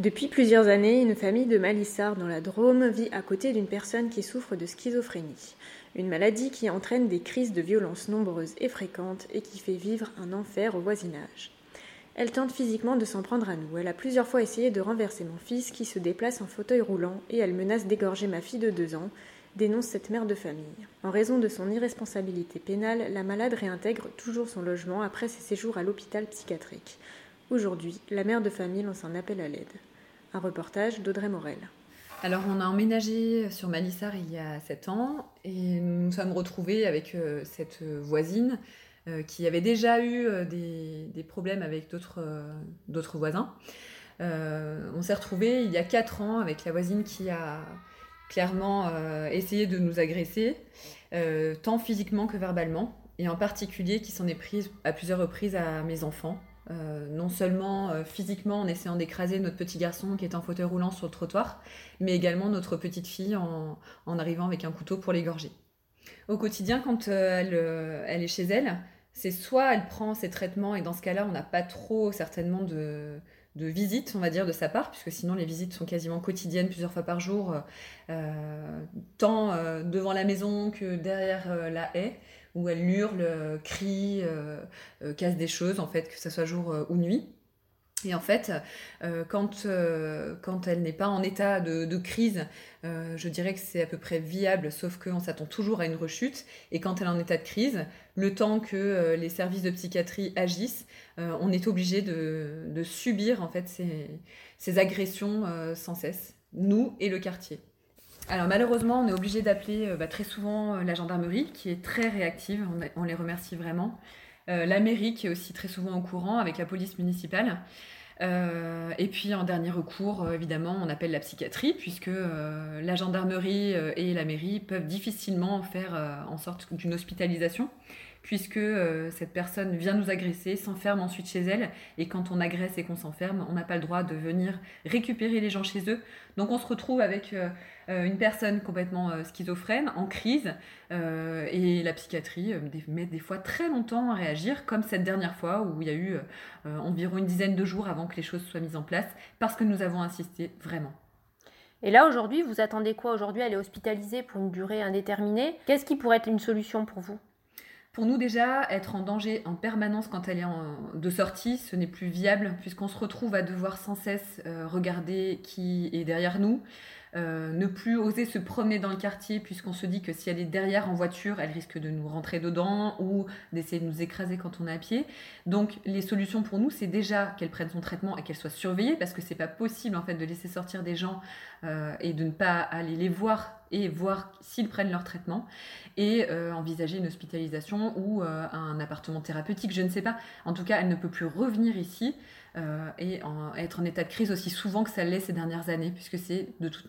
Depuis plusieurs années, une famille de Malissard dans la Drôme vit à côté d'une personne qui souffre de schizophrénie, une maladie qui entraîne des crises de violence nombreuses et fréquentes et qui fait vivre un enfer au voisinage. Elle tente physiquement de s'en prendre à nous. Elle a plusieurs fois essayé de renverser mon fils qui se déplace en fauteuil roulant et elle menace d'égorger ma fille de deux ans, dénonce cette mère de famille. En raison de son irresponsabilité pénale, la malade réintègre toujours son logement après ses séjours à l'hôpital psychiatrique. Aujourd'hui, la mère de famille lance un appel à l'aide. Un reportage d'Audrey Morel. Alors, on a emménagé sur Malissard il y a 7 ans et nous nous sommes retrouvés avec euh, cette voisine euh, qui avait déjà eu euh, des, problèmes avec d'autres voisins. on s'est retrouvés il y a 4 ans avec la voisine qui a clairement essayé de nous agresser, tant physiquement que verbalement, et en particulier qui s'en est prise à plusieurs reprises à mes enfants. Euh, non seulement euh, physiquement en essayant d'écraser notre petit garçon qui est en fauteuil roulant sur le trottoir, mais également notre petite fille en, arrivant avec un couteau pour l'égorger. Au quotidien, quand euh, elle, est chez elle, c'est soit elle prend ses traitements et dans ce cas-là, on n'a pas trop certainement de, de visites, on va dire, de sa part, puisque sinon les visites sont quasiment quotidiennes, plusieurs fois par jour, tant devant la maison que derrière la haie où elle hurle, euh, crie, euh, euh, casse des choses, en fait, que ce soit jour ou nuit. Et en fait, quand, quand elle n'est pas en état de, crise, je dirais que c'est à peu près viable, sauf qu'on s'attend toujours à une rechute. Et quand elle est en état de crise, le temps que les services de psychiatrie agissent, on est obligé de, subir en fait ces, agressions sans cesse, nous et le quartier. Alors malheureusement, on est obligé d'appeler euh, bah, très souvent euh, la gendarmerie, qui est très réactive, on, les remercie vraiment. Euh, la mairie, qui est aussi très souvent au courant, avec la police municipale. et puis en dernier recours, évidemment, on appelle la psychiatrie, puisque la gendarmerie et la mairie peuvent difficilement faire en sorte d'une hospitalisation puisque euh, cette personne vient nous agresser, s'enferme ensuite chez elle, et quand on agresse et qu'on s'enferme, on n'a pas le droit de venir récupérer les gens chez eux. Donc on se retrouve avec euh, euh, une personne complètement schizophrène, en crise, et la psychiatrie met des fois très longtemps à réagir, comme cette dernière fois où il y a eu environ une dizaine de jours avant que les choses soient mises en place, parce que nous avons insisté vraiment. Et là, aujourd'hui, vous attendez quoi Aujourd'hui, elle est hospitalisée pour une durée indéterminée? Qu'est-ce qui pourrait être une solution pour vous? Pour nous déjà, être en danger en permanence quand elle est en, de sortie, ce n'est plus viable puisqu'on se retrouve à devoir sans cesse euh, regarder qui est derrière nous, euh, ne plus oser se promener dans le quartier puisqu'on se dit que si elle est derrière en voiture, elle risque de nous rentrer dedans ou d'essayer de nous écraser quand on est à pied. Donc les solutions pour nous, c'est déjà qu'elle prenne son traitement et qu'elle soit surveillée parce que c'est pas possible en fait de laisser sortir des gens euh, et de ne pas aller les voir et voir s'ils prennent leur traitement et euh, envisager une hospitalisation ou un appartement thérapeutique, je ne sais pas. En tout cas, elle ne peut plus revenir ici. Et être en état de crise aussi souvent que ça l'est ces dernières années, puisque c'est de toute